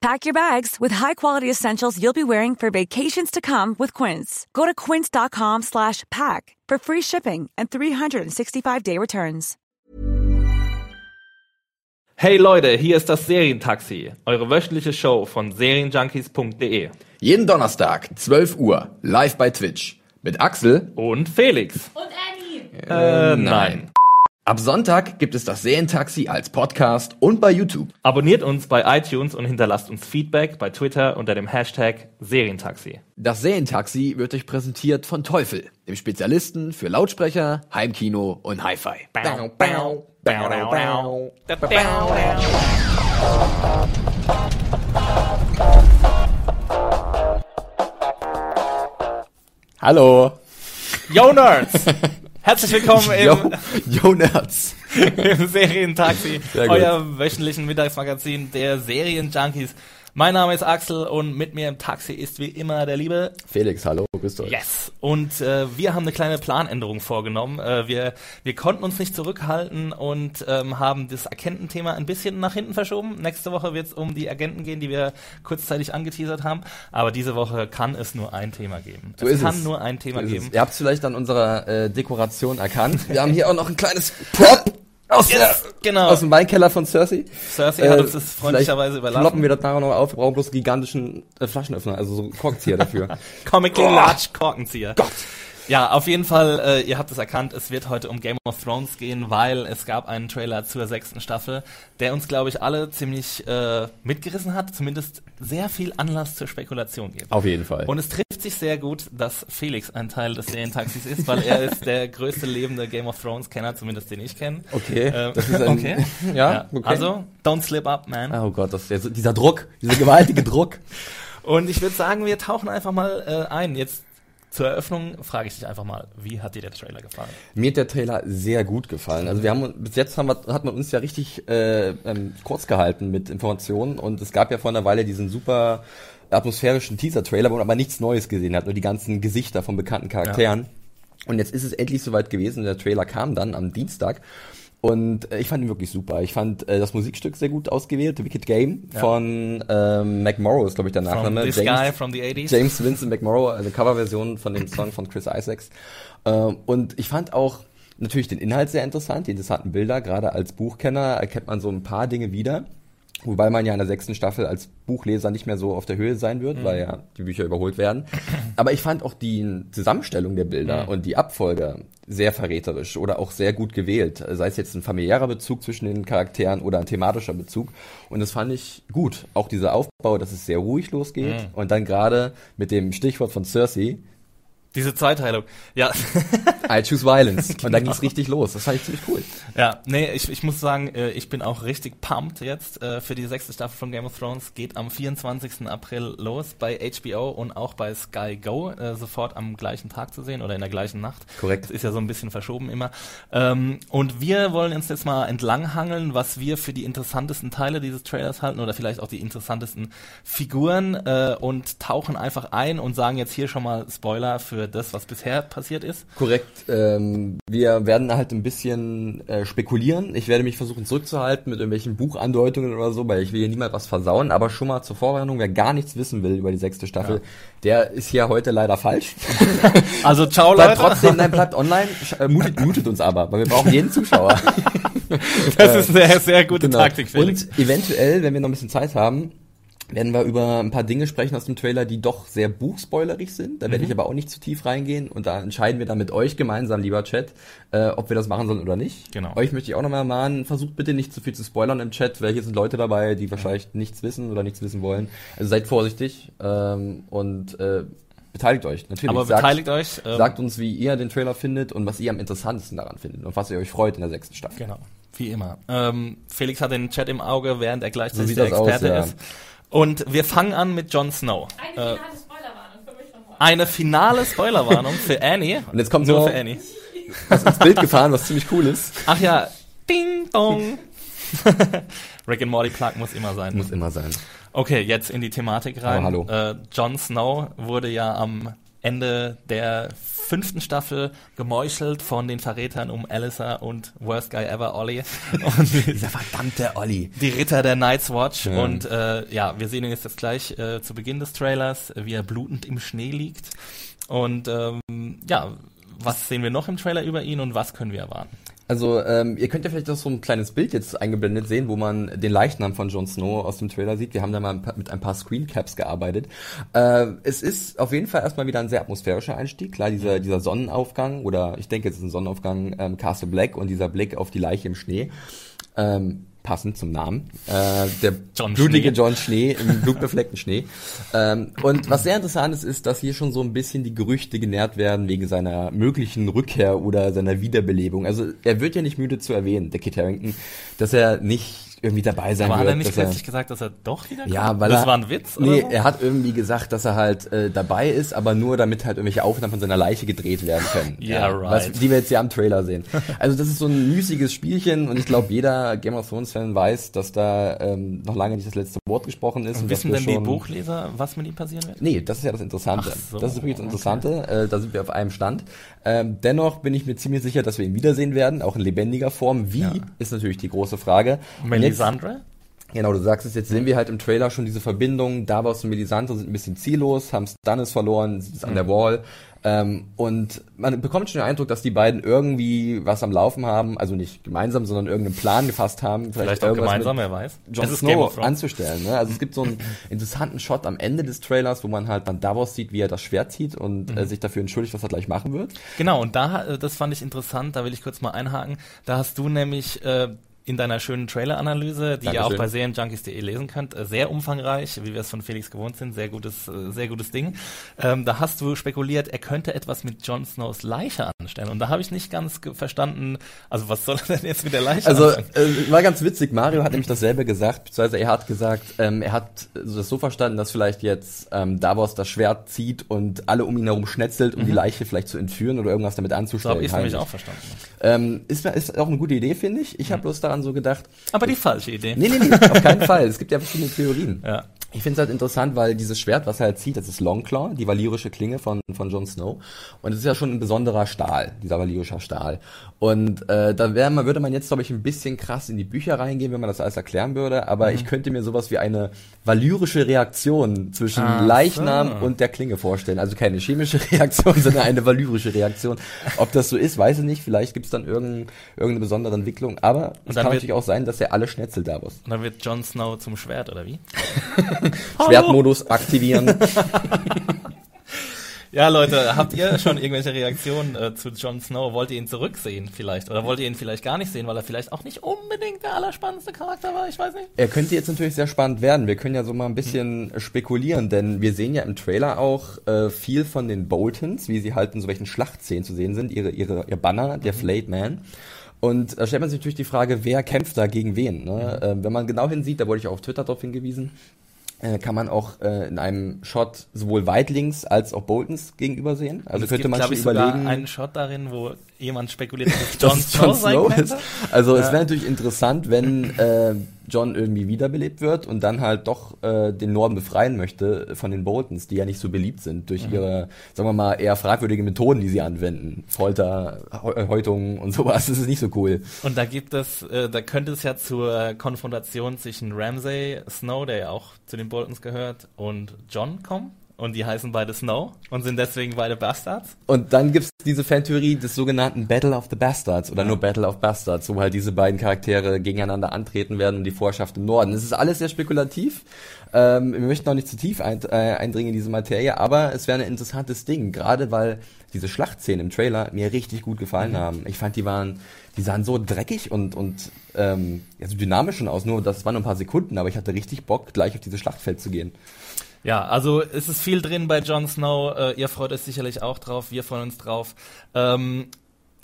Pack your bags with high-quality essentials you'll be wearing for vacations to come with Quince. Go to quince.com slash pack for free shipping and 365-day returns. Hey Leute, hier ist das Serientaxi, eure wöchentliche Show von serienjunkies.de. Jeden Donnerstag, 12 Uhr, live bei Twitch. Mit Axel. Und Felix. Und Annie. Äh, nein. Ab Sonntag gibt es das Serientaxi als Podcast und bei YouTube. Abonniert uns bei iTunes und hinterlasst uns Feedback bei Twitter unter dem Hashtag Serientaxi. Das Serientaxi wird euch präsentiert von Teufel, dem Spezialisten für Lautsprecher, Heimkino und Hi-Fi. Hallo. Yo Nerds! Herzlich willkommen Yo, im, Yo Nerds. im Serientaxi, euer wöchentlichen Mittagsmagazin der Serienjunkies. Mein Name ist Axel und mit mir im Taxi ist wie immer der liebe Felix, hallo, grüßt euch. Yes. Und äh, wir haben eine kleine Planänderung vorgenommen. Äh, wir, wir konnten uns nicht zurückhalten und ähm, haben das Agententhema ein bisschen nach hinten verschoben. Nächste Woche wird es um die Agenten gehen, die wir kurzzeitig angeteasert haben. Aber diese Woche kann es nur ein Thema geben. So es ist kann es. nur ein Thema So geben. es. Ihr habt es vielleicht an unserer äh, Dekoration erkannt. Wir haben hier auch noch ein kleines Prop aus, Yes, der, genau. aus dem Weinkeller von Cersei. Cersei hat uns das freundlicherweise überlassen. Kloppen wir das nachher noch auf. Wir brauchen bloß einen gigantischen äh, Flaschenöffner, also so einen Korkzieher dafür. Comically Oh. Large Korkenzieher. Gott. Ja, auf jeden Fall, äh, ihr habt es erkannt, es wird heute um Game of Thrones gehen, weil es gab einen Trailer zur sechsten Staffel, der uns, glaube ich, alle ziemlich äh, mitgerissen hat, zumindest sehr viel Anlass zur Spekulation gibt. Auf jeden Fall. Und es trifft sich sehr gut, dass Felix ein Teil des Serientaxis ist, weil er ist der größte lebende Game of Thrones-Kenner, zumindest den ich kenne. okay, Ähm, das ist ein, okay. ja, okay. Also, don't slip up, man. oh Gott, das dieser Druck, dieser gewaltige Druck. Und ich würde sagen, wir tauchen einfach mal äh, ein. Jetzt zur Eröffnung frage ich dich einfach mal, wie hat dir der Trailer gefallen? Mir hat der Trailer sehr gut gefallen. Also wir haben bis jetzt haben wir, hat man uns ja richtig äh, ähm, kurz gehalten mit Informationen und es gab ja vor einer Weile diesen super atmosphärischen Teaser-Trailer, wo man aber nichts Neues gesehen hat, nur die ganzen Gesichter von bekannten Charakteren. Und jetzt ist es endlich soweit gewesen. Der Trailer kam dann am Dienstag. Und äh, ich fand ihn wirklich super. Ich fand äh, das Musikstück sehr gut ausgewählt, The Wicked Game Ja. von ähm, McMorrow ist, glaube ich, der From Nachname. this guy from the 80s? James Vincent McMorrow, eine Coverversion von dem Song von Chris Isaacs. Ähm, und ich fand auch natürlich den Inhalt sehr interessant, die interessanten Bilder. Gerade als Buchkenner erkennt man so ein paar Dinge wieder. Wobei man ja in der sechsten Staffel als Buchleser nicht mehr so auf der Höhe sein wird, weil ja die Bücher überholt werden. Aber ich fand auch die Zusammenstellung der Bilder und die Abfolge sehr verräterisch oder auch sehr gut gewählt. Sei es jetzt ein familiärer Bezug zwischen den Charakteren oder ein thematischer Bezug. Und das fand ich gut. Auch dieser Aufbau, dass es sehr ruhig losgeht. Und dann gerade mit dem Stichwort von Cersei, Diese Zweiteilung. Ja, I choose violence. Und dann ging's richtig los. Das fand ich ziemlich cool. ja, nee, ich, ich muss sagen, äh, ich bin auch richtig pumped jetzt äh, für die sechste Staffel von Game of Thrones. Geht am 24. April los bei HBO und auch bei Sky Go, äh, sofort am gleichen Tag zu sehen oder in der gleichen Nacht. Korrekt. Das ist ja so ein bisschen verschoben immer. Ähm, und wir wollen uns jetzt mal entlanghangeln, was wir für die interessantesten Teile dieses Trailers halten oder vielleicht auch die interessantesten Figuren und tauchen einfach ein und sagen jetzt hier schon mal Spoiler für das, was bisher passiert ist. Korrekt. Ähm, wir werden halt ein bisschen äh, spekulieren. Ich werde mich versuchen zurückzuhalten mit irgendwelchen Buchandeutungen oder so, weil ich will hier niemand was versauen. Aber schon mal zur Vorwarnung, wer gar nichts wissen will über die sechste Staffel, der ist hier heute leider falsch. Also ciao bleibt Leute. trotzdem, nein, bleibt online, äh, mutet, mutet uns aber, weil wir brauchen jeden Zuschauer. Das ist eine sehr, sehr gute Taktik, Felix. Und eventuell, wenn wir noch ein bisschen Zeit haben, werden wir über ein paar Dinge sprechen aus dem Trailer, die doch sehr buchspoilerig sind. Da Mhm. werde ich aber auch nicht zu tief reingehen und da entscheiden wir dann mit euch gemeinsam, lieber Chat, äh, ob wir das machen sollen oder nicht. Genau. Euch möchte ich auch nochmal mahnen, versucht bitte nicht zu viel zu spoilern im Chat, weil hier sind Leute dabei, die wahrscheinlich nichts wissen oder nichts wissen wollen. Also seid vorsichtig ähm, und äh, beteiligt euch. Natürlich. Aber Sagt- beteiligt euch. ähm, Sagt uns, wie ihr den Trailer findet und was ihr am interessantesten daran findet und was ihr euch freut in der sechsten Staffel. Genau, wie immer. Ähm, Felix hat den Chat im Auge, während er gleichzeitig sieht der das aus, Experte ja. ist. Und wir fangen an mit Jon Snow. Eine Äh, finale Spoilerwarnung für mich nochmal. eine finale Spoilerwarnung für Annie. Und jetzt kommt nur so- für Annie. was ins Bild gefahren, was ziemlich cool ist. Ach ja, ding dong. Rick and Morty Plug muss immer sein. Muss immer sein. Okay, jetzt in die Thematik rein. Oh, hallo. Äh, Jon Snow wurde ja am Ende der fünften Staffel gemeuchelt von den Verrätern um Alyssa und Worst Guy Ever Ollie. Und die, Dieser verdammte Olli. die Ritter der Night's Watch. Ja. Und äh, ja, wir sehen ihn jetzt, jetzt gleich äh, zu Beginn des Trailers, wie er blutend im Schnee liegt. Und ähm, ja, was sehen wir noch im Trailer über ihn und was können wir erwarten? Also, ähm, ihr könnt ja vielleicht auch so ein kleines Bild jetzt eingeblendet sehen, wo man den Leichnam von Jon Snow aus dem Trailer sieht. Wir haben da mal ein paar, mit ein paar Screencaps gearbeitet. Äh, es ist auf jeden Fall erstmal wieder ein sehr atmosphärischer Einstieg. Klar, dieser, dieser Sonnenaufgang, oder ich denke, es ist ein Sonnenaufgang, ähm, Castle Black und dieser Blick auf die Leiche im Schnee. Ähm, passend zum Namen. Äh, der John blutige Schnee. John Schnee im blutbefleckten Schnee. Ähm, und was sehr interessant ist, ist, dass hier schon so ein bisschen die Gerüchte genährt werden wegen seiner möglichen Rückkehr oder seiner Wiederbelebung. Also er wird ja nicht müde zu erwähnen, der Kit Harington, dass er nicht irgendwie dabei sein Aber hat wird. er nicht dass er- plötzlich gesagt, dass er doch wieder ja, weil das er, war ein Witz? Oder Nee, so? er hat irgendwie gesagt, dass er halt äh, dabei ist, aber nur damit halt irgendwelche Aufnahmen von seiner Leiche gedreht werden können. Yeah, right. Was, die wir jetzt ja am Trailer sehen. Also das ist so ein müßiges Spielchen und ich glaube, jeder Game of Thrones Fan weiß, dass da ähm, noch lange nicht das letzte Wort gesprochen ist. und dass Wissen wir denn die Buchleser, was mit ihm passieren wird? Nee, das ist ja das Interessante. So, das ist wirklich das Interessante. Äh, da sind wir auf einem Stand. Ähm, dennoch bin ich mir ziemlich sicher, dass wir ihn wiedersehen werden, auch in lebendiger Form. Wie, Ja. ist natürlich die große Frage. Melisandre? Genau, du sagst es, jetzt sehen wir halt im Trailer schon diese Verbindung. Davos und Melisandre sind ein bisschen ziellos, haben Stannis verloren, sind an der Wall. Ähm, und man bekommt schon den Eindruck, dass die beiden irgendwie was am Laufen haben, also nicht gemeinsam, sondern irgendeinen Plan gefasst haben. Vielleicht auch irgendwas gemeinsam, wer weiß. Jon Snow anzustellen. Ne? Also es gibt so einen interessanten Shot am Ende des Trailers, wo man halt dann Davos sieht, wie er das Schwert zieht und Mhm. äh, sich dafür entschuldigt, was er gleich machen wird. Genau, und da, äh, das fand ich interessant, da will ich kurz mal einhaken. Da hast du nämlich äh, in deiner schönen Trailer-Analyse, die ihr auch Dankeschön. bei serienjunkies.de lesen könnt, äh, sehr umfangreich, wie wir es von Felix gewohnt sind, sehr gutes, äh, sehr gutes Ding. Ähm, da hast du spekuliert, er könnte etwas mit Jon Snows Leiche anstellen. Und da habe ich nicht ganz verstanden, also was soll er denn jetzt mit der Leiche Also anstellen? äh, war ganz witzig. Mario hat nämlich dasselbe gesagt, beziehungsweise er hat gesagt, ähm, er hat das so verstanden, dass vielleicht jetzt ähm, Davos das Schwert zieht und alle um ihn herum schnetzelt, um die Leiche vielleicht zu entführen oder irgendwas damit Mhm. So anzustellen. habe ich es nämlich auch verstanden. Ähm, ist, ist auch eine gute Idee, finde ich. Ich habe bloß daran so gedacht, Aber die falsche Idee. nee, nee, nee, auf keinen Fall. Es gibt ja verschiedene Theorien. Ja. Ich finde es halt interessant, weil dieses Schwert, was er halt zieht, das ist Longclaw, die valyrische Klinge von, von Jon Snow. Und es ist ja schon ein besonderer Stahl, dieser valyrischer Stahl. Und äh, da wär, man, würde man jetzt, glaube ich, ein bisschen krass in die Bücher reingehen, wenn man das alles erklären würde. Aber ich könnte mir sowas wie eine valyrische Reaktion zwischen Ah, Leichnam so. und der Klinge vorstellen. Also keine chemische Reaktion, sondern eine valyrische Reaktion. Ob das so ist, weiß ich nicht. Vielleicht gibt es dann irgendein, irgendeine besondere Entwicklung. Aber es kann natürlich auch sein, dass er alle schnetzelt Davos. Und dann wird Jon Snow zum Schwert, oder wie? Schwertmodus aktivieren. Ja, Leute, habt ihr schon irgendwelche Reaktionen äh, zu Jon Snow? Wollt ihr ihn zurücksehen vielleicht? Oder wollt ihr ihn vielleicht gar nicht sehen, weil er vielleicht auch nicht unbedingt der allerspannendste Charakter war? Ich weiß nicht. Er könnte jetzt natürlich sehr spannend werden. Wir können ja so mal ein bisschen spekulieren, denn wir sehen ja im Trailer auch äh, viel von den Boltons, wie sie halt in so welchen Schlachtszenen zu sehen sind, ihre, ihre, ihr Banner, der Flayed Man. Und da stellt man sich natürlich die Frage, wer kämpft da gegen wen? Ne? Äh, wenn man genau hinsieht, da wurde ich auch auf Twitter darauf hingewiesen, kann man auch äh, in einem Shot sowohl Weitlings als auch Boltons gegenüber sehen. Also könnte gibt, man schon ich, überlegen, einen Shot darin, wo jemand spekuliert, dass es Jon es Snow Snow ist. Also es Ja. wäre natürlich interessant, wenn äh, John irgendwie wiederbelebt wird und dann halt doch äh, den Norden befreien möchte von den Boltons, die ja nicht so beliebt sind durch Mhm. ihre, sagen wir mal, eher fragwürdige Methoden, die sie anwenden. Folter, Heu- Häutung und sowas, das ist nicht so cool. Und da gibt es, äh, da könnte es ja zur Konfrontation zwischen Ramsay Snow, der ja auch zu den Boltons gehört, und John kommen. Und die heißen beide Snow und sind deswegen beide Bastards. Und dann gibt's diese Fantheorie des sogenannten Battle of the Bastards oder nur Battle of Bastards, wo halt diese beiden Charaktere gegeneinander antreten werden um die Vorherrschaft im Norden. Es ist alles sehr spekulativ. Ähm, wir möchten auch nicht zu tief ein, äh, eindringen in diese Materie, aber es wäre ein interessantes Ding, gerade weil diese Schlachtszenen im Trailer mir richtig gut gefallen haben. Ich fand, die waren, die sahen so dreckig und, und ähm, ja, so dynamisch schon aus, nur das waren nur ein paar Sekunden, aber ich hatte richtig Bock, gleich auf dieses Schlachtfeld zu gehen. Ja, also es ist viel drin bei Jon Snow. Äh, ihr freut euch sicherlich auch drauf, wir freuen uns drauf. Ähm,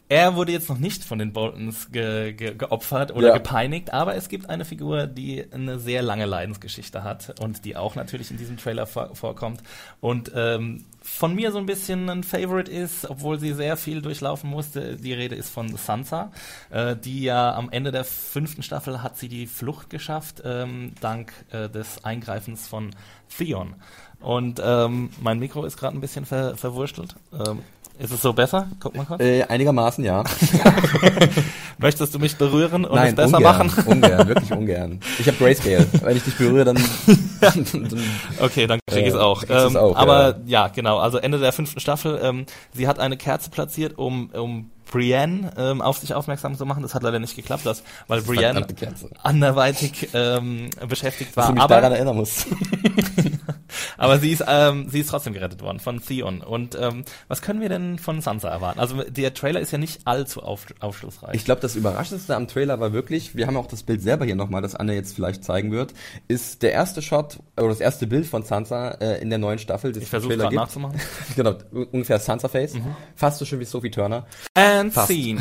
er wurde jetzt noch nicht von den Boltons ge ge geopfert oder ja. gepeinigt, aber es gibt eine Figur, die eine sehr lange Leidensgeschichte hat und die auch natürlich in diesem Trailer vor vorkommt. Und ähm, von mir so ein bisschen ein Favorite ist, obwohl sie sehr viel durchlaufen musste. Die Rede ist von Sansa, äh, die ja am Ende der fünften Staffel hat sie die Flucht geschafft, ähm, dank äh, des Eingreifens von Theon. Und ähm, mein Mikro ist gerade ein bisschen ver verwurstelt. Ähm, ist es so besser? Guck mal kurz. Äh, einigermaßen, ja. Möchtest du mich berühren und Nein, es besser ungern, machen? ungern, wirklich ungern. Ich habe Grayscale. Wenn ich dich berühre, dann... dann okay, dann krieg ich es äh, auch. Ähm, auch. Aber ja. ja. genau. Also Ende der fünften Staffel. Ähm, sie hat eine Kerze platziert, um, um Brienne ähm, auf sich aufmerksam zu machen. Das hat leider nicht geklappt, dass, weil Brienne anderweitig ähm, beschäftigt war. Dass du mich aber, daran erinnern musst. Aber sie ist, ähm, sie ist trotzdem gerettet worden von Theon. Und ähm, was können wir denn von Sansa erwarten? Also der Trailer ist ja nicht allzu auf, aufschlussreich. Ich glaube, das Überraschendste am Trailer war wirklich, wir haben auch das Bild selber hier nochmal, das Anne jetzt vielleicht zeigen wird, ist der erste Shot oder das erste Bild von Sansa äh, in der neuen Staffel. Das ich versuche gerade nachzumachen. genau, ungefähr Sansa Face. Mhm. Fast so schön wie Sophie Turner. And Fast. scene.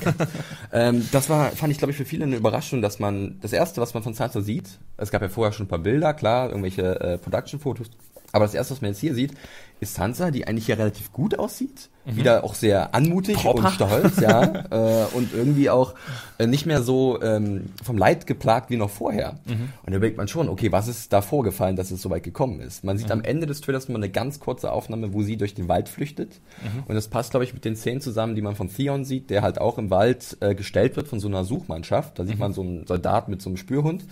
ähm, das war, fand ich, glaube ich, für viele eine Überraschung, dass man das erste, was man von Sansa sieht, es gab ja vorher schon ein paar Bilder, klar, irgendwelche äh, Production-Fotos, aber das erste, was man jetzt hier sieht, ist Sansa, die eigentlich hier relativ gut aussieht. Mhm. Wieder auch sehr anmutig Proper. und stolz, ja. äh, und irgendwie auch äh, nicht mehr so ähm, vom Leid geplagt wie noch vorher. Mhm. Und da überlegt man schon, okay, was ist da vorgefallen, dass es so weit gekommen ist? Man sieht mhm. am Ende des Trailers mal eine ganz kurze Aufnahme, wo sie durch den Wald flüchtet. Mhm. Und das passt, glaube ich, mit den Szenen zusammen, die man von Theon sieht, der halt auch im Wald äh, gestellt wird von so einer Suchmannschaft. Da sieht mhm. man so einen Soldat mit so einem Spürhund.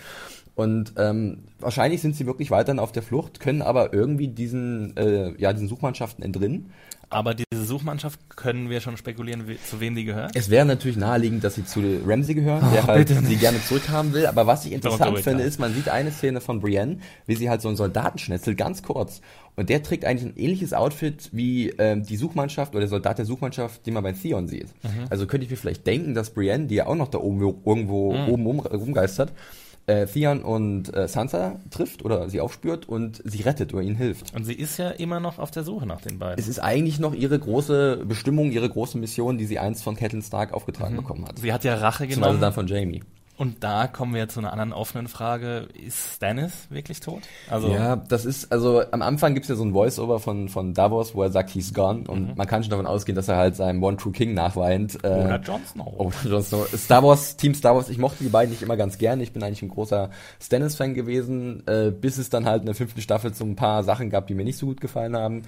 Und ähm, wahrscheinlich sind sie wirklich weiterhin auf der Flucht, können aber irgendwie diesen, äh, ja, diesen Suchmannschaften entrinnen. Aber diese Suchmannschaft können wir schon spekulieren, wie, zu wem die gehört? Es wäre natürlich naheliegend, dass sie zu Ramsey gehören, oh, der halt bitte. sie gerne zurückhaben will. Aber was ich interessant finde, ist, man sieht eine Szene von Brienne, wie sie halt so einen Soldaten schnetzelt, ganz kurz. Und der trägt eigentlich ein ähnliches Outfit wie ähm, die Suchmannschaft oder der Soldat der Suchmannschaft, den man bei Theon sieht. Mhm. Also könnte ich mir vielleicht denken, dass Brienne, die ja auch noch da oben irgendwo mhm. oben um, rumgeistert, äh, Theon und äh, Sansa trifft oder sie aufspürt und sie rettet oder ihnen hilft. Und sie ist ja immer noch auf der Suche nach den beiden. Es ist eigentlich noch ihre große Bestimmung, ihre große Mission, die sie einst von Catelyn Stark aufgetragen mhm. bekommen hat. Sie hat ja Rache genommen. Zumal dann von Jamie. Und da kommen wir zu einer anderen offenen Frage. Ist Stannis wirklich tot? Also ja, das ist, also am Anfang gibt's ja so ein Voice-Over von, von Davos, wo er sagt, he's gone. Und mhm. man kann schon davon ausgehen, dass er halt seinem One True King nachweint. Äh, oder Jon Snow. Oder Jon Snow. Star Wars, Team Star Wars, ich mochte die beiden nicht immer ganz gern. Ich bin eigentlich ein großer Stannis-Fan gewesen, äh, bis es dann halt in der fünften Staffel so ein paar Sachen gab, die mir nicht so gut gefallen haben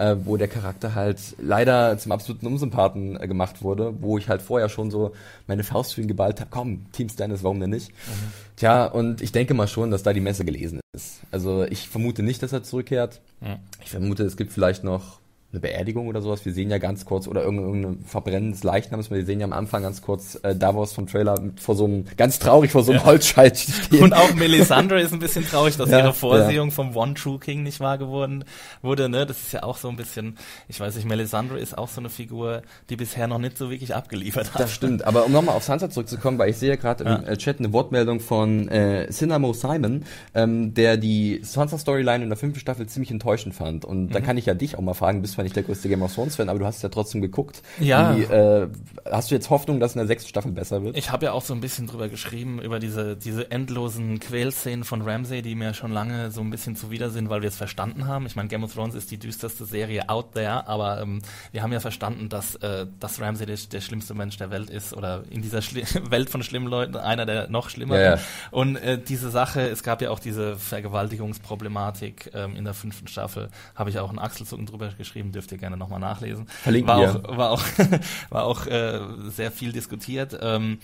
äh, wo der Charakter halt leider zum absoluten Unsympathen äh, gemacht wurde, wo ich halt vorher schon so meine Faust für ihn geballt habe, komm, Team Stannis, warum denn nicht? Mhm. Tja, und ich denke mal schon, dass da die Messe gelesen ist. Also ich vermute nicht, dass er zurückkehrt. Mhm. Ich vermute, es gibt vielleicht noch eine Beerdigung oder sowas. Wir sehen ja ganz kurz, oder irgendein Verbrennen des Leichnams, wir sehen ja am Anfang ganz kurz äh, Davos vom Trailer vor so einem, ganz traurig vor so einem ja. Holzscheit stehen. Und auch Melisandre ist ein bisschen traurig, dass ja, ihre Vorsehung ja. vom One True King nicht wahr geworden wurde, ne? Das ist ja auch so ein bisschen, ich weiß nicht, Melisandre ist auch so eine Figur, die bisher noch nicht so wirklich abgeliefert hat. Das stimmt, aber um nochmal auf Sansa zurückzukommen, weil ich sehe ja gerade im äh, Chat eine Wortmeldung von äh, Cinnamo Simon, ähm, der die Sansa-Storyline in der fünften Staffel ziemlich enttäuschend fand. Und mhm. da kann ich ja dich auch mal fragen, bist zwar nicht der größte Game of Thrones-Fan, aber du hast ja trotzdem geguckt. Ja. Wie, äh, hast du jetzt Hoffnung, dass in der sechsten Staffel besser wird? Ich habe ja auch so ein bisschen drüber geschrieben, über diese, diese endlosen Quälszenen von Ramsay, die mir schon lange so ein bisschen zuwider sind, weil wir es verstanden haben. Ich meine, Game of Thrones ist die düsterste Serie out there, aber ähm, wir haben ja verstanden, dass, äh, dass Ramsay der, der schlimmste Mensch der Welt ist oder in dieser Schli Welt von schlimmen Leuten einer der noch schlimmeren. Ja, ja. Und äh, diese Sache, es gab ja auch diese Vergewaltigungsproblematik ähm, in der fünften Staffel, habe ich auch einen Achselzucken drüber geschrieben, dürft ihr gerne nochmal nachlesen. Verlinken war wir. Auch, war auch, war auch äh, sehr viel diskutiert. Ähm,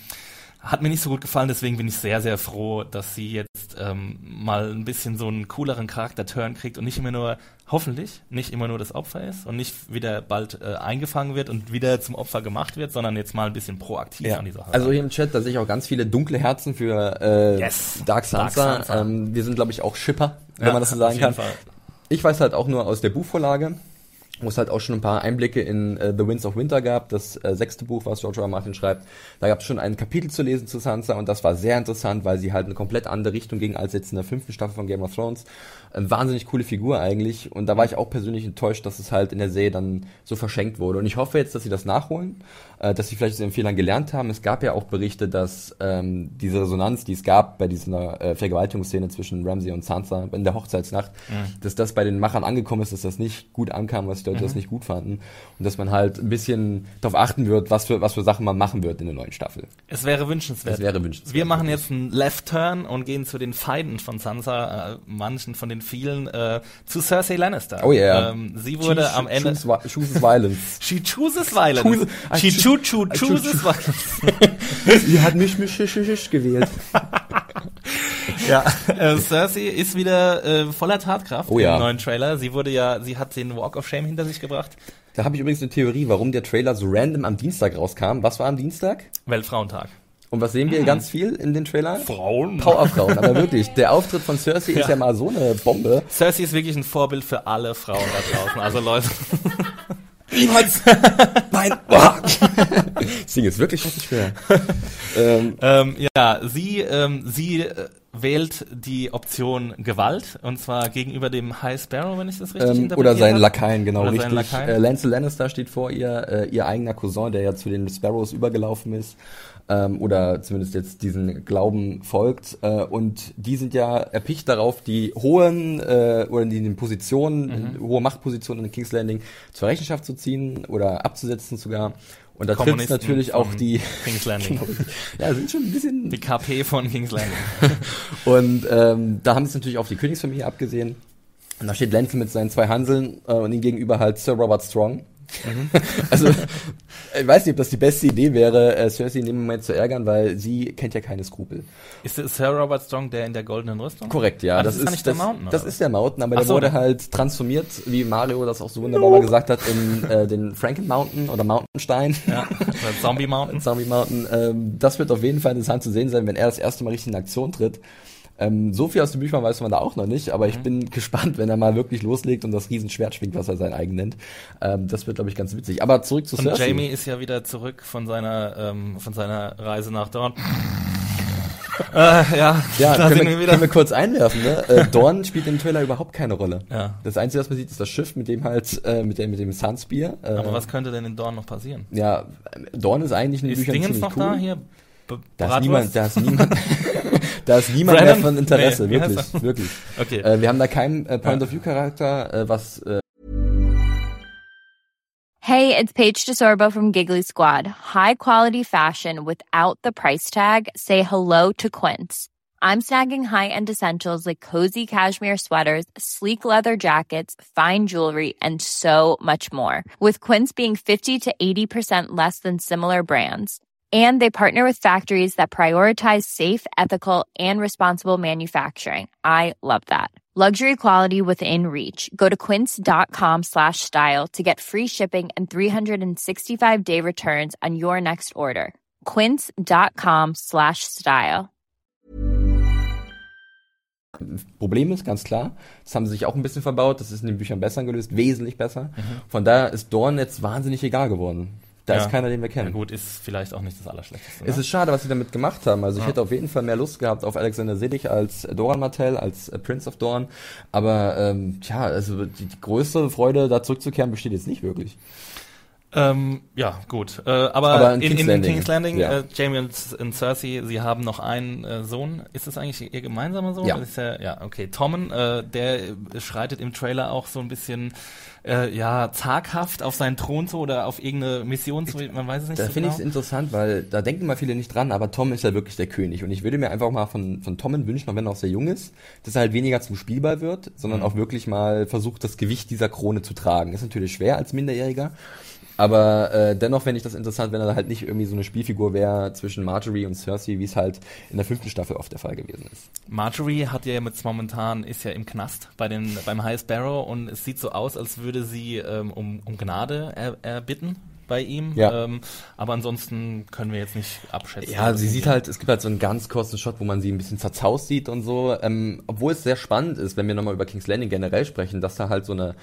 hat mir nicht so gut gefallen, deswegen bin ich sehr, sehr froh, dass sie jetzt ähm, mal ein bisschen so einen cooleren Charakter-Turn kriegt und nicht immer nur, hoffentlich, nicht immer nur das Opfer ist und nicht wieder bald äh, eingefangen wird und wieder zum Opfer gemacht wird, sondern jetzt mal ein bisschen proaktiv ja. an die Sache. Also hier im Chat, da sehe ich auch ganz viele dunkle Herzen für äh, yes. Dark Sansa. Dark Sansa. Ähm, wir sind, glaube ich, auch Shipper, wenn ja, man das so sagen kann. Fall. Ich weiß halt auch nur aus der Buchvorlage, wo es halt auch schon ein paar Einblicke in äh, The Winds of Winter gab, das äh, sechste Buch, was George R. R. Martin schreibt. Da gab es schon ein Kapitel zu lesen zu Sansa und das war sehr interessant, weil sie halt eine komplett andere Richtung ging als jetzt in der fünften Staffel von Game of Thrones. Eine wahnsinnig coole Figur eigentlich und da war ich auch persönlich enttäuscht, dass es halt in der Serie dann so verschenkt wurde. Und ich hoffe jetzt, dass sie das nachholen, äh, dass sie vielleicht aus ihren Fehlern gelernt haben. Es gab ja auch Berichte, dass ähm, diese Resonanz, die es gab bei dieser äh, Vergewaltigungsszene zwischen Ramsey und Sansa in der Hochzeitsnacht, mhm. dass das bei den Machern angekommen ist, dass das nicht gut ankam, was die Leute mhm. das nicht gut fanden und dass man halt ein bisschen darauf achten wird, was für was für Sachen man machen wird in der neuen Staffel. Es wäre wünschenswert. Es wäre wünschenswert. Wir machen jetzt einen Left Turn und gehen zu den Feinden von Sansa, äh, manchen von den vielen, äh, zu Cersei Lannister. Oh yeah. Ähm, sie wurde She, am Ende. Choose, chooses violence. She chooses violence. Choose, She choo choo chooses violence. sie hat mich, mich, mich, mich gewählt. ja, äh, Cersei ist wieder äh, voller Tatkraft oh, ja. im neuen Trailer. Sie wurde ja, sie hat den Walk of Shame hinter sich gebracht. Da habe ich übrigens eine Theorie, warum der Trailer so random am Dienstag rauskam. Was war am Dienstag? Weltfrauentag. Und was sehen wir mhm. ganz viel in den Trailern? Frauen. Powerfrauen, aber wirklich. Der Auftritt von Cersei ja. ist ja mal so eine Bombe. Cersei ist wirklich ein Vorbild für alle Frauen da draußen. Also Leute. Niemals! Nein! Boah. das Ding ist wirklich richtig schwer. ähm, ähm, ja, sie, ähm, sie äh, wählt die Option Gewalt und zwar gegenüber dem High Sparrow, wenn ich das richtig ähm, Oder seinen Lakaien, genau oder richtig. Lakaien. Äh, Lancel Lannister steht vor ihr, äh, ihr eigener Cousin, der ja zu den Sparrows übergelaufen ist ähm, oder zumindest jetzt diesen Glauben folgt. Äh, und die sind ja erpicht darauf, die hohen äh, oder die in Positionen, mhm. hohe Machtpositionen in King's Landing zur Rechenschaft zu ziehen oder abzusetzen sogar. Und da trifft natürlich auch die King's Landing. ja, sind schon ein bisschen die KP von King's Landing. und ähm, da haben sie natürlich auf die Königsfamilie abgesehen. Und da steht Lancel mit seinen zwei Hanseln äh, und ihm gegenüber halt Sir Robert Strong. Mhm. also, ich weiß nicht, ob das die beste Idee wäre, äh, Cersei in dem Moment zu ärgern, weil sie kennt ja keine Skrupel. Ist es Sir Robert Strong der in der goldenen Rüstung? Korrekt, ja. Ah, das, das, ist, nicht das, der Mountain. Das ist der Mountain, aber der so, wurde halt transformiert, wie Mario das auch so wunderbar mal gesagt hat, in äh, den Franken Mountain oder Mountainstein. Ja, Zombie Mountain. Zombie Mountain. Ähm, das wird auf jeden Fall interessant zu sehen sein, wenn er das erste Mal richtig in Aktion tritt. Ähm, so viel aus den Büchern weiß man da auch noch nicht, aber ich mhm. bin gespannt, wenn er mal wirklich loslegt und das Riesenschwert schwingt, was er sein eigen nennt. Ähm, das wird, glaube ich, ganz witzig. Aber zurück zu und Cersei. Jamie ist ja wieder zurück von seiner, ähm, von seiner Reise nach Dorn. äh, ja, ja können, wir, wir können wir kurz einwerfen. Ne? Äh, Dorn spielt im Trailer überhaupt keine Rolle. Ja. Das Einzige, was man sieht, ist das Schiff mit dem halt, äh, mit dem mit dem Sunspear. Äh, Aber was könnte denn in Dorn noch passieren? Ja, Dorn ist eigentlich in den Büchern Dingens noch cool. da hier? da ist niemand, da ist niemand, da ist niemand mehr von Interesse, nee, wirklich, wirklich. Okay. Äh, wir haben da keinen äh, Point of View Charakter, äh, was. Äh hey, it's Paige DeSorbo from Giggly Squad. High quality fashion without the price tag. Say hello to Quince. I'm snagging high-end essentials like cozy cashmere sweaters, sleek leather jackets, fine jewelry, and so much more. With Quince being 50 to 80% less than similar brands And they partner with factories that prioritize safe, ethical, and responsible manufacturing. I love that. Luxury quality within reach. Go to quince.com slash style to get free shipping and 365 day returns on your next order. Quince.com slash style. Problem ist ganz klar, das haben sie sich auch ein bisschen verbaut, das ist in den Büchern besser gelöst, wesentlich besser. Mhm. Von daher ist Dorn jetzt wahnsinnig egal geworden. Da ja. ist keiner, den wir kennen. Ja, gut, ist vielleicht auch nicht das Allerschlechteste. Ne? Es ist schade, was sie damit gemacht haben. Also ich ja. hätte auf jeden Fall mehr Lust gehabt auf Alexander Selig als Doran Martell, als äh, Prince of Dorn. Aber ähm, ja, also die, die größte Freude, da zurückzukehren, besteht jetzt nicht wirklich. Ähm, ja, gut. Äh, aber, aber in, King's in, in King's Landing, ja. äh, Jamie und, und, Cersei, sie haben noch einen äh, Sohn. Ist das eigentlich ihr gemeinsamer Sohn? Ja. ja, ja, okay. Tommen, äh, der schreitet im Trailer auch so ein bisschen äh, ja, zaghaft auf seinen Thron zu oder auf irgendeine Mission zu, man weiß es nicht Da so finde genau. ich es interessant, weil da denken mal viele nicht dran, aber Tom ist ja wirklich der König und ich würde mir einfach mal von, von Tommen wünschen, wenn er auch sehr jung ist, dass er halt weniger zum Spielball wird, sondern mhm. auch wirklich mal versucht, das Gewicht dieser Krone zu tragen. Ist natürlich schwer als Minderjähriger, aber äh, dennoch fände ich das interessant, wenn er halt nicht irgendwie so eine Spielfigur wäre zwischen Marjorie und Cersei, wie es halt in der fünften Staffel oft der Fall gewesen ist. Marjorie hat ja jetzt momentan, ist ja im Knast bei den, beim High Sparrow und es sieht so aus, als würde sie ähm, um, um Gnade er, erbitten bei ihm. Ja. Ähm, aber ansonsten können wir jetzt nicht abschätzen. Ja, sie sieht halt, es gibt halt so einen ganz kurzen Shot, wo man sie ein bisschen zerzaust sieht und so. Ähm, obwohl es sehr spannend ist, wenn wir nochmal über King's Landing generell sprechen, dass da halt so eine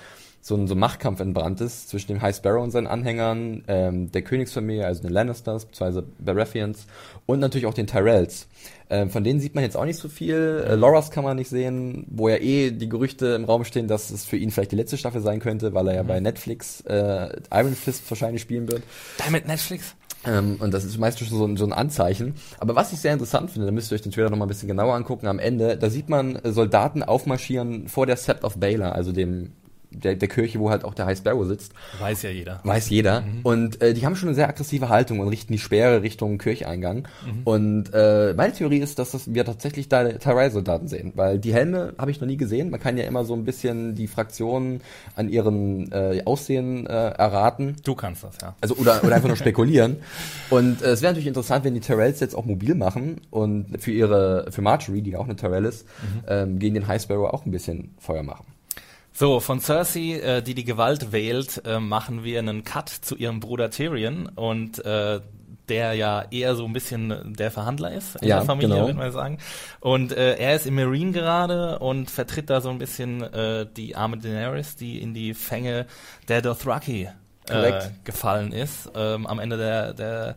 so ein, so ein Machtkampf entbrannt ist zwischen dem High Sparrow und seinen Anhängern, ähm, der Königsfamilie, also den Lannisters, beziehungsweise Baratheons und natürlich auch den Tyrells. Ähm, von denen sieht man jetzt auch nicht so viel. Äh, Loras kann man nicht sehen, wo ja eh die Gerüchte im Raum stehen, dass es für ihn vielleicht die letzte Staffel sein könnte, weil er ja bei Netflix äh, Iron Fist wahrscheinlich spielen wird. Damit Netflix? Ähm, und das ist meistens schon so ein, so ein Anzeichen. Aber was ich sehr interessant finde, da müsst ihr euch den Trailer noch mal ein bisschen genauer angucken, am Ende, da sieht man Soldaten aufmarschieren vor der Sept of Baylor, also dem der, der Kirche, wo halt auch der High Sparrow sitzt. Weiß ja jeder. Weiß jeder. Mhm. Und äh, die haben schon eine sehr aggressive Haltung und richten die Speere Richtung Kircheingang. Mhm. Und äh, meine Theorie ist, dass das wir tatsächlich da Tyrell-Soldaten sehen, weil die Helme habe ich noch nie gesehen. Man kann ja immer so ein bisschen die Fraktionen an ihren äh, Aussehen äh, erraten. Du kannst das, ja. Also oder, oder einfach nur spekulieren. Und äh, es wäre natürlich interessant, wenn die Tyrells jetzt auch mobil machen und für ihre für Marjorie, die auch eine Tyrell ist, Mhm. ähm, gegen den High Sparrow auch ein bisschen Feuer machen. So, von Cersei, äh, die die Gewalt wählt, äh, machen wir einen Cut zu ihrem Bruder Tyrion und äh, der ja eher so ein bisschen der Verhandler ist in Ja, der Familie, genau. würde man sagen. Und äh, er ist im Marine gerade und vertritt da so ein bisschen äh, die arme Daenerys, die in die Fänge der Dothraki äh, gefallen ist, ähm, am Ende der, der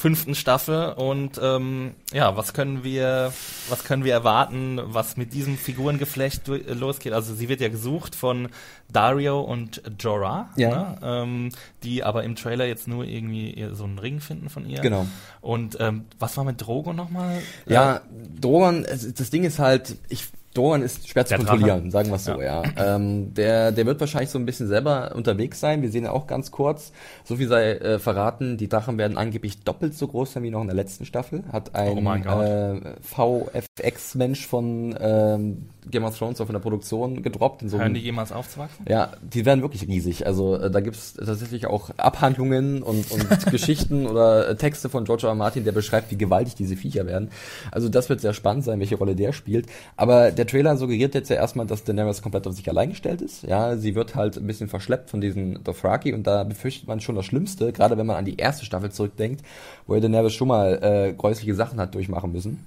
fünften Staffel und ähm, ja, was können wir, was können wir erwarten, was mit diesem Figurengeflecht äh, losgeht? Also sie wird ja gesucht von Dario und Jorah, Ja. ne? ähm, die aber im Trailer jetzt nur irgendwie so einen Ring finden von ihr. Genau. Und ähm, was war mit Drogo nochmal? Ja, Drogon, das Ding ist halt, ich, Drogon ist schwer zu Der kontrollieren, Drache. sagen wir es so, ja. Ähm, der, der wird wahrscheinlich so ein bisschen selber unterwegs sein. Wir sehen ja auch ganz kurz, so viel sei äh, verraten, die Drachen werden angeblich doppelt so groß sein wie noch in der letzten Staffel. Hat ein Oh mein Gott. äh, VFX-Mensch von ähm, Game of Thrones auch von der Produktion gedroppt. In so Hören die jemals aufzuwachsen? ja, die werden wirklich riesig. Also äh, da gibt's tatsächlich auch Abhandlungen und, und Geschichten oder äh, Texte von George R. R. Martin, der beschreibt, wie gewaltig diese Viecher werden. Also das wird sehr spannend sein, welche Rolle der spielt. Aber der Trailer suggeriert jetzt ja erstmal, dass Daenerys komplett auf sich allein gestellt ist. Ja, sie wird halt ein bisschen verschleppt von diesen Dothraki und da befürchtet man schon das Schlimmste, gerade wenn man an die erste Staffel zurückdenkt, wo ja Daenerys schon mal äh, gräusliche Sachen hat durchmachen müssen.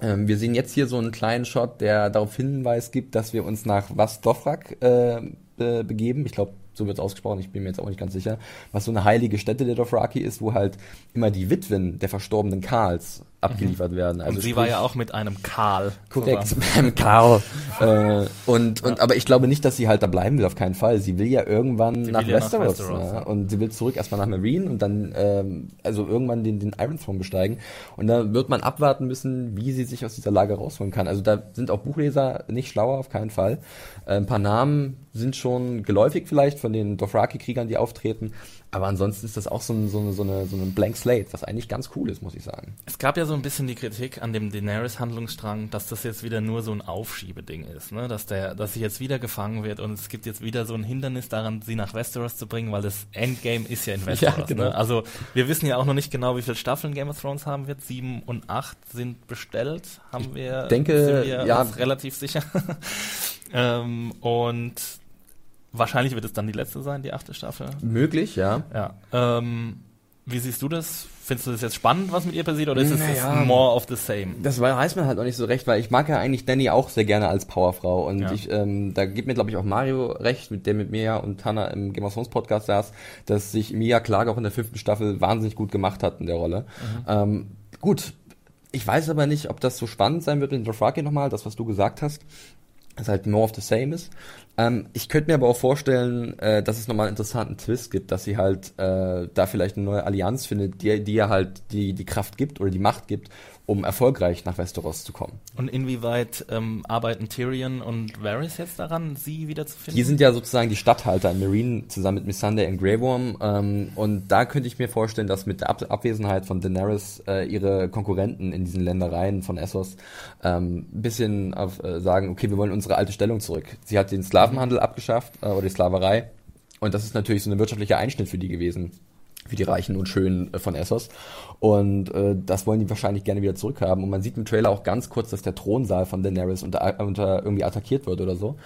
Ähm, wir sehen jetzt hier so einen kleinen Shot, der darauf Hinweis gibt, dass wir uns nach Was Dofrak äh, be begeben. Ich glaube, so wird es ausgesprochen, ich bin mir jetzt auch nicht ganz sicher. Was so eine heilige Stätte der Dothraki ist, wo halt immer die Witwen der verstorbenen Karls abgeliefert werden. Also und sie sprich- war ja auch mit einem Karl. Korrekt, zusammen. beim Karl. äh, und, und, aber ich glaube nicht, dass sie halt da bleiben will, auf keinen Fall. Sie will ja irgendwann nach will ja nach Westeros. Ja. ja. Und sie will zurück erstmal nach Marine und dann, ähm, also irgendwann den, den Iron Throne besteigen. Und da wird man abwarten müssen, wie sie sich aus dieser Lage rausholen kann. Also da sind auch Buchleser nicht schlauer, auf keinen Fall. Äh, ein paar Namen sind schon geläufig vielleicht von den Dothraki-Kriegern, die auftreten. Aber ansonsten ist das auch so, ein, so, eine, so, eine, so ein Blank Slate, was eigentlich ganz cool ist, muss ich sagen. Es gab ja so ein bisschen die Kritik an dem Daenerys-Handlungsstrang, dass das jetzt wieder nur so ein Aufschiebeding ist, ne? Dass der, dass sie jetzt wieder gefangen wird und es gibt jetzt wieder so ein Hindernis daran, sie nach Westeros zu bringen, weil das Endgame ist ja in Westeros. genau. ne? Also wir wissen ja auch noch nicht genau, wie viele Staffeln Game of Thrones haben wird. Sieben und acht sind bestellt, haben wir. denke, sind wir ja. relativ sicher. ähm, und wahrscheinlich wird es dann die letzte sein, die achte Staffel. Möglich, ja. Ja. Ähm, wie siehst du das? Findest du das jetzt spannend, was mit ihr passiert, oder ist es Naja. more of the same? Das weiß man halt auch nicht so recht, weil ich mag ja eigentlich Danny auch sehr gerne als Powerfrau und Ja. ich, ähm, da gibt mir glaube ich auch Mario recht, mit der mit mir und Hannah im Game of Thrones Podcast saß, dass sich Mia Clarke auch in der fünften Staffel wahnsinnig gut gemacht hat in der Rolle. Ähm, gut, ich weiß aber nicht, ob das so spannend sein wird mit Dothraki nochmal, das was du gesagt hast, dass halt more of the same ist. Ähm, ich könnte mir aber auch vorstellen, äh, dass es nochmal einen interessanten Twist gibt, dass sie halt äh, da vielleicht eine neue Allianz findet, die, die ihr halt die, die Kraft gibt oder die Macht gibt, um erfolgreich nach Westeros zu kommen. Und inwieweit ähm, arbeiten Tyrion und Varys jetzt daran, sie wiederzufinden? Die sind ja sozusagen die Stadthalter in Marine zusammen mit Missandei und Grey Worm. Ähm, und da könnte ich mir vorstellen, dass mit der Ab Abwesenheit von Daenerys äh, ihre Konkurrenten in diesen Ländereien von Essos ähm, ein bisschen auf, äh, sagen, okay, wir wollen unsere alte Stellung zurück. Sie hat den Sklavenhandel abgeschafft äh, oder die Sklaverei. Und das ist natürlich so ein wirtschaftlicher Einschnitt für die gewesen. Für die Reichen und Schönen äh, von Essos. Und äh, das wollen die wahrscheinlich gerne wieder zurückhaben. Und man sieht im Trailer auch ganz kurz, dass der Thronsaal von Daenerys unter, unter irgendwie attackiert wird oder so.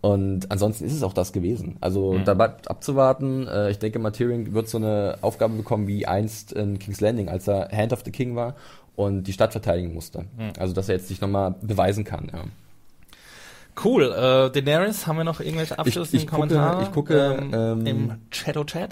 Und ansonsten ist es auch das gewesen. Also da bleibt abzuwarten. Äh, ich denke, mal, Tyrion wird so eine Aufgabe bekommen wie einst in King's Landing, als er Hand of the King war und die Stadt verteidigen musste. Also dass er jetzt sich nochmal beweisen kann. Ja. Cool. Äh, Daenerys, haben wir noch irgendwelche abschließenden ich gucke- Kommentare? ich gucke, ähm, im Chato-Chat.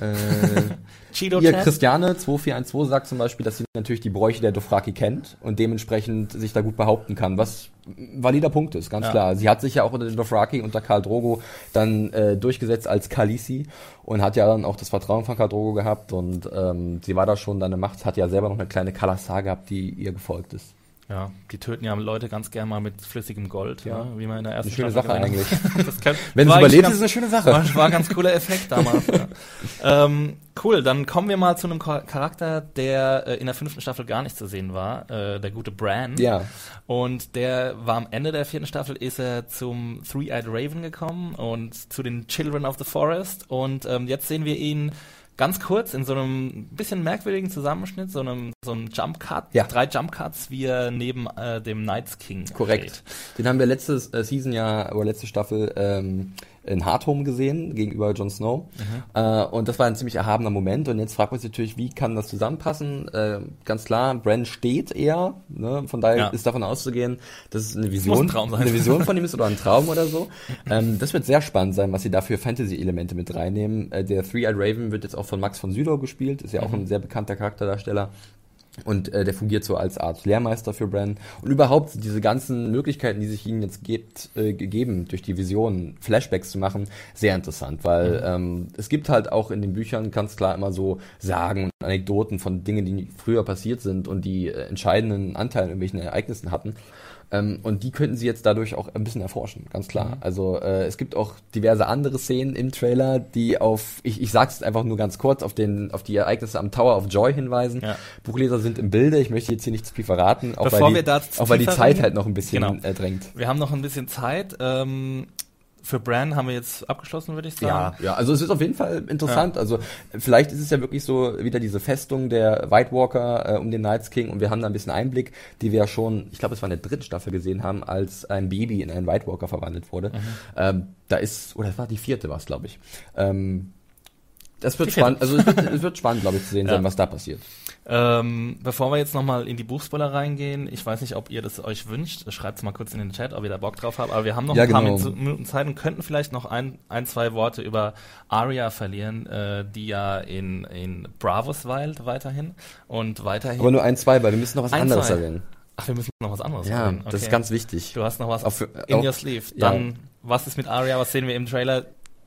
Äh, Cheeto Hier, Chat. Christiane 2412 sagt zum Beispiel, dass sie natürlich die Bräuche der Dothraki kennt und dementsprechend sich da gut behaupten kann, was valider Punkt ist, ganz Ja. klar. Sie hat sich ja auch unter den Dothraki, unter Karl Drogo, dann äh, durchgesetzt als Khaleesi und hat ja dann auch das Vertrauen von Karl Drogo gehabt und ähm, sie war da schon dann eine Macht, hat ja selber noch eine kleine Kalasar gehabt, die ihr gefolgt ist. Ja, die töten ja Leute ganz gerne mal mit flüssigem Gold, ja. Ja. wie man in der ersten Eine schöne Staffel Sache eigentlich. Das kann, Wenn war es überlebt, ganz- ist es eine schöne Sache. War, war ein ganz cooler Effekt damals. ja. ähm, cool, dann kommen wir mal zu einem Char- Charakter, der äh, in der fünften Staffel gar nicht zu sehen war, äh, der gute Bran. Ja. Und der war am Ende der vierten Staffel, ist er zum Three-Eyed Raven gekommen und zu den Children of the Forest. Und ähm, jetzt sehen wir ihn ganz kurz in so einem bisschen merkwürdigen Zusammenschnitt, so einem, so einem Jump Cut, Ja. drei Jump Cuts, wie er neben äh, dem Night's King Korrekt. Den haben wir letzte äh, Season ja, oder letzte Staffel ähm, in Hardhome gesehen, gegenüber Jon Snow. Mhm. Äh, und das war ein ziemlich erhabener Moment. Und jetzt fragt man sich natürlich, wie kann das zusammenpassen? Äh, ganz klar, Bran steht eher. Ne? Von daher Ja. ist davon auszugehen, dass es eine Vision, ein eine Vision von ihm ist oder ein Traum oder so. Ähm, das wird sehr spannend sein, was sie da für Fantasy-Elemente mit reinnehmen. Äh, der Three-Eyed Raven wird jetzt auch von Max von Sydow gespielt, ist ja auch Mhm. ein sehr bekannter Charakterdarsteller. Und äh, der fungiert so als Art Lehrmeister für Bran. Und überhaupt diese ganzen Möglichkeiten, die sich ihnen jetzt gibt, äh, gegeben, durch die Visionen Flashbacks zu machen, sehr interessant, weil ähm, es gibt halt auch in den Büchern ganz klar immer so Sagen und Anekdoten von Dingen, die früher passiert sind und die äh, entscheidenden Anteil an irgendwelchen Ereignissen hatten. Ähm, und die könnten sie jetzt dadurch auch ein bisschen erforschen, ganz klar. Also äh, es gibt auch diverse andere Szenen im Trailer, die auf, ich, ich sag's jetzt einfach nur ganz kurz, auf den, auf die Ereignisse am Tower of Joy hinweisen. Ja. Buchleser sind im Bilde, ich möchte jetzt hier nicht zu viel verraten, auch Bevor weil die, auch weil die Zeit halt noch ein bisschen Genau. äh, drängt. Wir haben noch ein bisschen Zeit. Ähm, für Bran haben wir jetzt abgeschlossen, würde ich sagen. Ja, ja, also es ist auf jeden Fall interessant. Also vielleicht ist es ja wirklich so wieder diese Festung der White Walker äh, um den Night's King und wir haben da ein bisschen Einblick, die wir ja schon, ich glaube, es war in der dritten Staffel gesehen haben, als ein Baby in einen White Walker verwandelt wurde. Mhm. Ähm, da ist, oder es war die vierte, war es, glaube ich. Ähm, das wird spannend, also es wird, es wird spannend, glaube ich, zu sehen Ja. sein, was da passiert. Ähm, bevor wir jetzt nochmal in die Buchspoiler reingehen, ich weiß nicht, ob ihr das euch wünscht, schreibt es mal kurz in den Chat, ob ihr da Bock drauf habt, aber wir haben noch Ja, ein paar genau. Min- Minuten Zeit und könnten vielleicht noch ein, ein zwei Worte über Arya verlieren, äh, die ja in, in Bravos weilt weiterhin und weiterhin... Aber nur ein, zwei, weil wir müssen noch was Ein, anderes zwei. erwähnen. Ach, wir müssen noch was anderes Ja, erwähnen. das ist Okay. ganz wichtig. Du hast noch was für- in auch- your sleeve. ja. Dann, was ist mit Arya, was sehen wir im Trailer?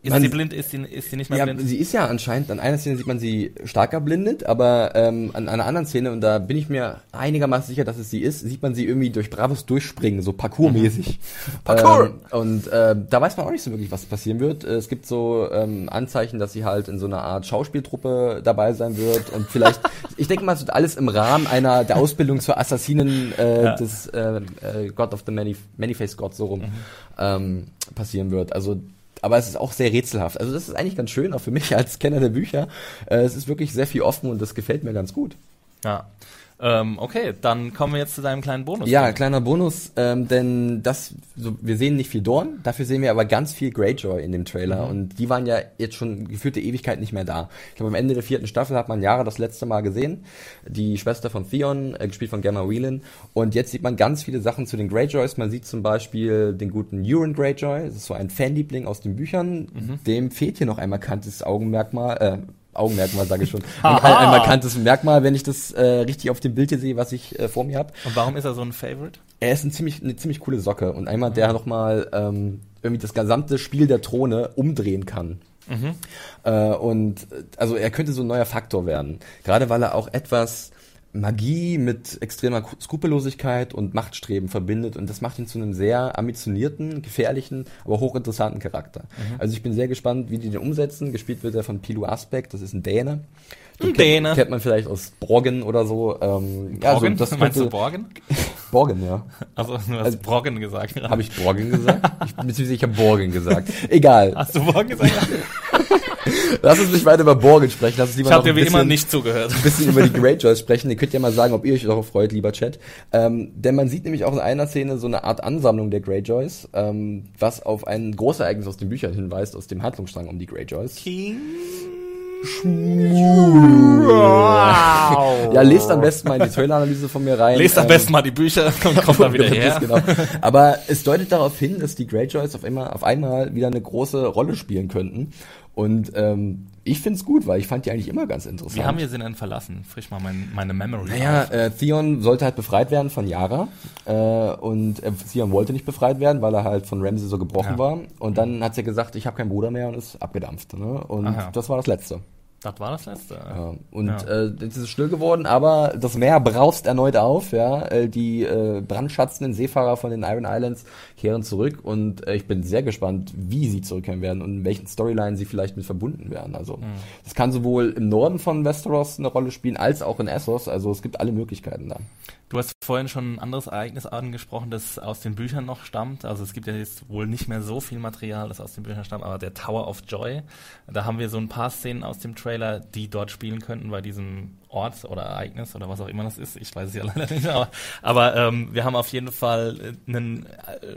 Ist Man- sie blind, ist sie, ist sie nicht mehr Ja, blind? sie ist ja anscheinend, an einer Szene sieht man sie stark erblindet, aber ähm, an einer anderen Szene, und da bin ich mir einigermaßen sicher, dass es sie ist, sieht man sie irgendwie durch Bravos durchspringen, so parkourmäßig. Parkour! Ähm, und äh, da weiß man auch nicht so wirklich, was passieren wird. Äh, Es gibt so ähm, Anzeichen, dass sie halt in so einer Art Schauspieltruppe dabei sein wird und vielleicht, ich denke mal, es wird alles im Rahmen einer der Ausbildung zur Assassinen äh, Ja. des äh, äh, God of the Many, Many-Faced God so rum ähm, passieren wird. Also aber es ist auch sehr rätselhaft. Also das ist eigentlich ganz schön, auch für mich als Kenner der Bücher. Äh, es ist wirklich sehr viel offen und das gefällt mir ganz gut. Ja. Ähm, okay, dann kommen wir jetzt zu deinem kleinen Bonus. Ja, kleiner Bonus, ähm, denn das, so, wir sehen nicht viel Dorn, dafür sehen wir aber ganz viel Greyjoy in dem Trailer und die waren ja jetzt schon geführte Ewigkeit nicht mehr da. Ich glaube, am Ende der vierten Staffel hat man Yara das letzte Mal gesehen, die Schwester von Theon, äh, gespielt von Gemma Whelan und jetzt sieht man ganz viele Sachen zu den Greyjoys. Man sieht zum Beispiel den guten Euron Greyjoy, das ist so ein Fanliebling aus den Büchern, dem fehlt hier noch ein markantes Augenmerkmal, äh, Augenmerkmal sage ich schon, ein, ein, markantes Merkmal, wenn ich das äh, richtig auf dem Bild hier sehe, was ich äh, vor mir habe. Und warum ist er so ein Favorite? Er ist ein ziemlich, eine ziemlich coole Socke und einmal, der nochmal ähm, irgendwie das gesamte Spiel der Throne umdrehen kann. Äh, und also er könnte so ein neuer Faktor werden. Gerade weil er auch etwas Magie mit extremer Skrupellosigkeit und Machtstreben verbindet und das macht ihn zu einem sehr ambitionierten, gefährlichen, aber hochinteressanten Charakter. Also ich bin sehr gespannt, wie die den umsetzen. Gespielt wird er von Pilu Aspect, das ist ein Däne. Den Ein kennt- Däne. Kennt man vielleicht aus Borgen oder so. Ähm, ja, Borgen? Also das Meinst du Borgen? Borgen, ja. Also, du hast Borgen gesagt. Habe ich Borgen gesagt? Ich sicher, ich habe Borgen gesagt. Egal. Hast du Borgen gesagt? Lass uns nicht weiter über Borgen sprechen. Lass uns lieber Ich habe dir wie bisschen, immer nicht zugehört. ein bisschen über die Greyjoys sprechen. Ihr könnt ja mal sagen, ob ihr euch darauf freut, lieber Chat. Ähm, denn man sieht nämlich auch in einer Szene so eine Art Ansammlung der Greyjoys, ähm, was auf ein Großereignis aus den Büchern hinweist, aus dem Handlungsstrang um die Greyjoys. King ja, lest am besten mal in die Trailer-Analyse von mir rein. Lest am Ähm, besten mal die Bücher und kommt dann wieder her. genau. Aber es deutet darauf hin, dass die Greyjoys auf einmal, auf einmal wieder eine große Rolle spielen könnten. Und ähm, ich find's gut, weil ich fand die eigentlich immer ganz interessant. Wie haben wir sie denn verlassen? Frisch mal mein, meine Memory. Naja, äh, Theon sollte halt befreit werden von Yara äh, und äh, Theon wollte nicht befreit werden, weil er halt von Ramsay so gebrochen Ja. war. Und dann hat sie gesagt, ich habe keinen Bruder mehr und ist abgedampft. Ne? Und Ach ja. das war das Letzte. Das war das letzte. Ja. Und Ja. Äh, jetzt ist es still geworden, aber das Meer braust erneut auf. Ja, äh, die äh, brandschatzenden Seefahrer von den Iron Islands kehren zurück und äh, ich bin sehr gespannt, wie sie zurückkehren werden und in welchen Storylines sie vielleicht mit verbunden werden. Also Mhm. das kann sowohl im Norden von Westeros eine Rolle spielen als auch in Essos. Also es gibt alle Möglichkeiten da. Du hast vorhin schon ein anderes Ereignis angesprochen, das aus den Büchern noch stammt. Also es gibt ja jetzt wohl nicht mehr so viel Material, das aus den Büchern stammt, aber der Tower of Joy. Da haben wir so ein paar Szenen aus dem Trailer, die dort spielen könnten bei diesem Ort oder Ereignis oder was auch immer das ist. Ich weiß es ja leider nicht, aber, aber ähm, wir haben auf jeden Fall äh, einen äh,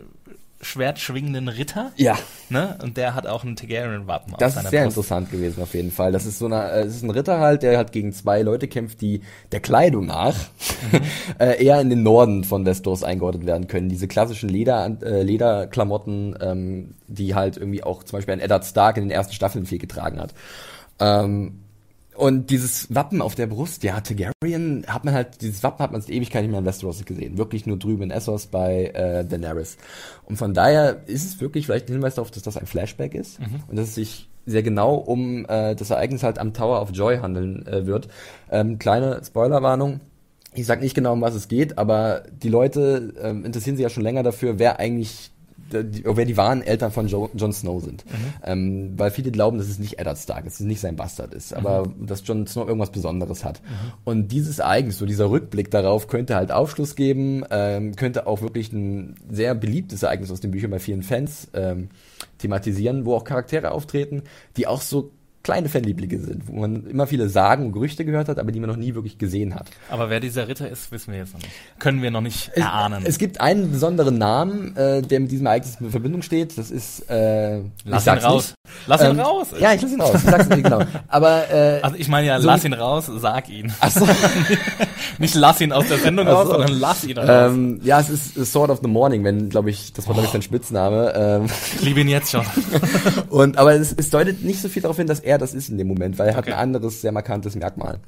schwertschwingenden Ritter, Ja, ne? Und der hat auch ein Targaryen-Wappen auf das ist sehr Brust. interessant gewesen auf jeden Fall. Das ist so eine, äh, es ist ein Ritter halt, der halt gegen zwei Leute kämpft, die der Kleidung nach Mhm. äh, eher in den Norden von Westeros eingeordnet werden können. Diese klassischen Leder, äh, Lederklamotten, ähm, die halt irgendwie auch zum Beispiel ein Eddard Stark in den ersten Staffeln viel getragen hat. Ähm, und dieses Wappen auf der Brust, ja, Targaryen hat man halt, dieses Wappen hat man seit Ewigkeit nicht mehr in Westeros gesehen. Wirklich nur drüben in Essos bei äh, Daenerys. Und von daher ist es wirklich vielleicht ein Hinweis darauf, dass das ein Flashback ist und dass es sich sehr genau um äh, das Ereignis halt am Tower of Joy handeln äh, wird. Ähm, kleine Spoilerwarnung. Ich sag nicht genau, um was es geht, aber die Leute ähm, interessieren sich ja schon länger dafür, wer eigentlich wer die wahren Eltern von jo Jon Snow sind. Ähm, weil viele glauben, dass es nicht Eddard Stark ist, dass es nicht sein Bastard ist, aber dass Jon Snow irgendwas Besonderes hat. Und dieses Ereignis, so dieser Rückblick darauf, könnte halt Aufschluss geben, ähm, könnte auch wirklich ein sehr beliebtes Ereignis aus den Büchern bei vielen Fans ähm, thematisieren, wo auch Charaktere auftreten, die auch so kleine Fanlieblinge sind, wo man immer viele Sagen und Gerüchte gehört hat, aber die man noch nie wirklich gesehen hat. Aber wer dieser Ritter ist, wissen wir jetzt noch nicht. Können wir noch nicht erahnen. Es gibt einen besonderen Namen, äh, der mit diesem Ereignis in Verbindung steht. Das ist äh, Lass ihn raus. Nicht. Lass ihn Ähm, raus. Ja, ich lass ihn raus. Ich sag's nicht genau. Aber äh, Also ich meine ja, So lass ihn raus, sag ihn. ach so, Nicht lass ihn aus der Sendung Ach raus, so. sondern lass ihn raus. ähm, ja, es ist Sword of the Morning, wenn glaube ich, das war glaube ich sein Spitzname. Ähm, ich liebe ihn jetzt schon. und aber es, es deutet nicht so viel darauf hin, dass er das ist in dem Moment, weil er hat Okay. Mhm. ein anderes sehr markantes Merkmal.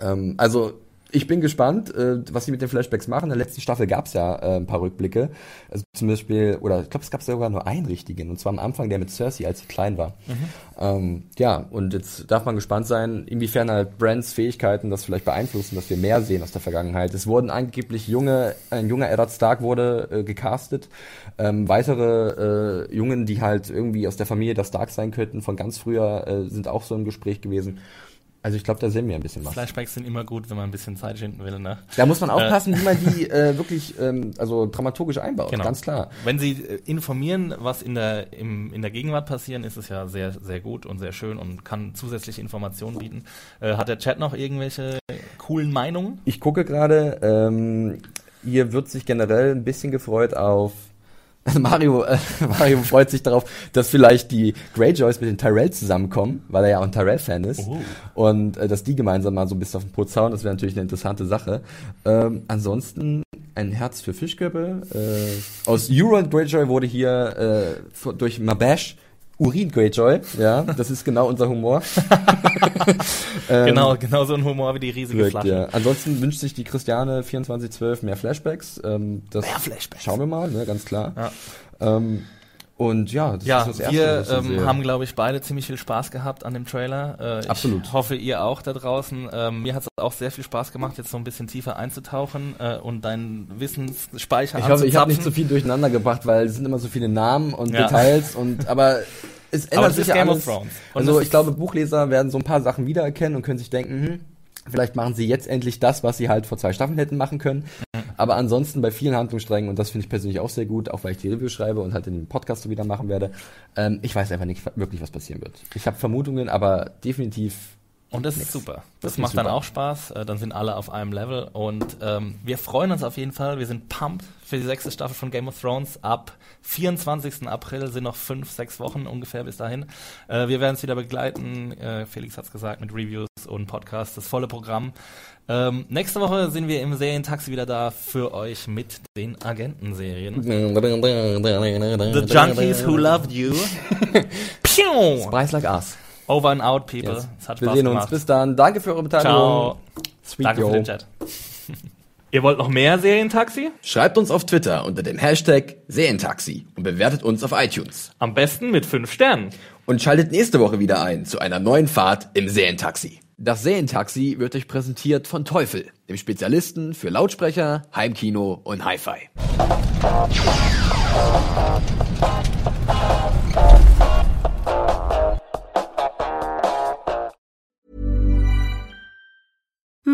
Ähm, also ich bin gespannt, äh, was sie mit den Flashbacks machen. In der letzten Staffel gab es ja äh, ein paar Rückblicke. Also zum Beispiel, oder ich glaube, es gab sogar nur einen richtigen, und zwar am Anfang der mit Cersei, als sie klein war. Ähm, ja, und jetzt darf man gespannt sein, inwiefern halt Brands Fähigkeiten das vielleicht beeinflussen, dass wir mehr sehen aus der Vergangenheit. Es wurden angeblich junge, ein junger Eddard Stark wurde äh, gecastet. Ähm, weitere äh, Jungen, die halt irgendwie aus der Familie der Stark sein könnten, von ganz früher, äh, sind auch so im Gespräch gewesen. Also ich glaube, da sehen wir ein bisschen was. Flashbacks sind immer gut, wenn man ein bisschen Zeit schinden will, ne? Da muss man aufpassen, wie man die äh, wirklich ähm, also dramaturgisch einbaut, Genau. ganz klar. Wenn Sie äh, informieren, was in der, im, in der Gegenwart passieren, ist es ja sehr, sehr gut und sehr schön und kann zusätzliche Informationen bieten. Äh, hat der Chat noch irgendwelche coolen Meinungen? Ich gucke gerade, ähm, hier wird sich generell ein bisschen gefreut auf Mario, äh, Mario freut sich darauf, dass vielleicht die Greyjoys mit den Tyrell zusammenkommen, weil er ja auch ein Tyrell-Fan ist. Oh. Und äh, dass die gemeinsam mal so ein bisschen auf den Putz hauen, das wäre natürlich eine interessante Sache. Ähm, ansonsten ein Herz für Fischköppe. Äh, aus Euron Greyjoy wurde hier äh, durch Mabash Urin Greyjoy. Ja, das ist genau unser Humor. Ähm, genau, genau so ein Humor wie die riesige Wirkt, Flasche. ja. Ansonsten wünscht sich die Christiane 2412 mehr Flashbacks. Ähm, das Mehr Flashbacks. Schauen wir mal, ne, ganz klar. Ja. Ähm, und ja, das Ja, ist das Erste, wir ähm, haben, glaube ich, beide ziemlich viel Spaß gehabt an dem Trailer. Äh, Absolut. Ich hoffe, ihr auch da draußen. Ähm, mir hat es auch sehr viel Spaß gemacht, jetzt so ein bisschen tiefer einzutauchen äh, und deinen Wissensspeicher ich hoffe, ich habe nicht zu viel durcheinander gebracht, weil es sind immer so viele Namen und Ja. Details und aber es ändert sich ja alles. Also ich glaube, Buchleser werden so ein paar Sachen wiedererkennen und können sich denken, hm, vielleicht machen sie jetzt endlich das, was sie halt vor zwei Staffeln hätten machen können. Aber ansonsten bei vielen Handlungssträngen, und das finde ich persönlich auch sehr gut, auch weil ich die Review schreibe und halt in den Podcast so wieder machen werde, ähm, ich weiß einfach nicht wirklich, was passieren wird. Ich habe Vermutungen, aber definitiv Und das ist super. Das, ist macht dann super. auch Spaß. Äh, Dann sind alle auf einem Level. Und ähm, wir freuen uns auf jeden Fall. Wir sind pumped für die sechste Staffel von Game of Thrones. Ab 24. April sind noch fünf, sechs Wochen ungefähr bis dahin. Äh, wir werden es wieder begleiten. Äh, Felix hat es gesagt, mit Reviews und Podcasts, das volle Programm. Ähm, nächste Woche sind wir im Serientaxi wieder da für euch mit den Agentenserien. The Junkies Who Loved You. Pew! Spice like us. Over and out, people. Yes. Es hat Wir Spaß sehen uns. gemacht. Bis dann. Danke für eure Beteiligung. Ciao. Sweet Danke yo. für den Chat. Ihr wollt noch mehr Serientaxi? Schreibt uns auf Twitter unter dem Hashtag Serientaxi und bewertet uns auf iTunes. Am besten mit fünf Sternen. Und schaltet nächste Woche wieder ein zu einer neuen Fahrt im Serientaxi. Das Serientaxi wird euch präsentiert von Teufel, dem Spezialisten für Lautsprecher, Heimkino und Hi-Fi.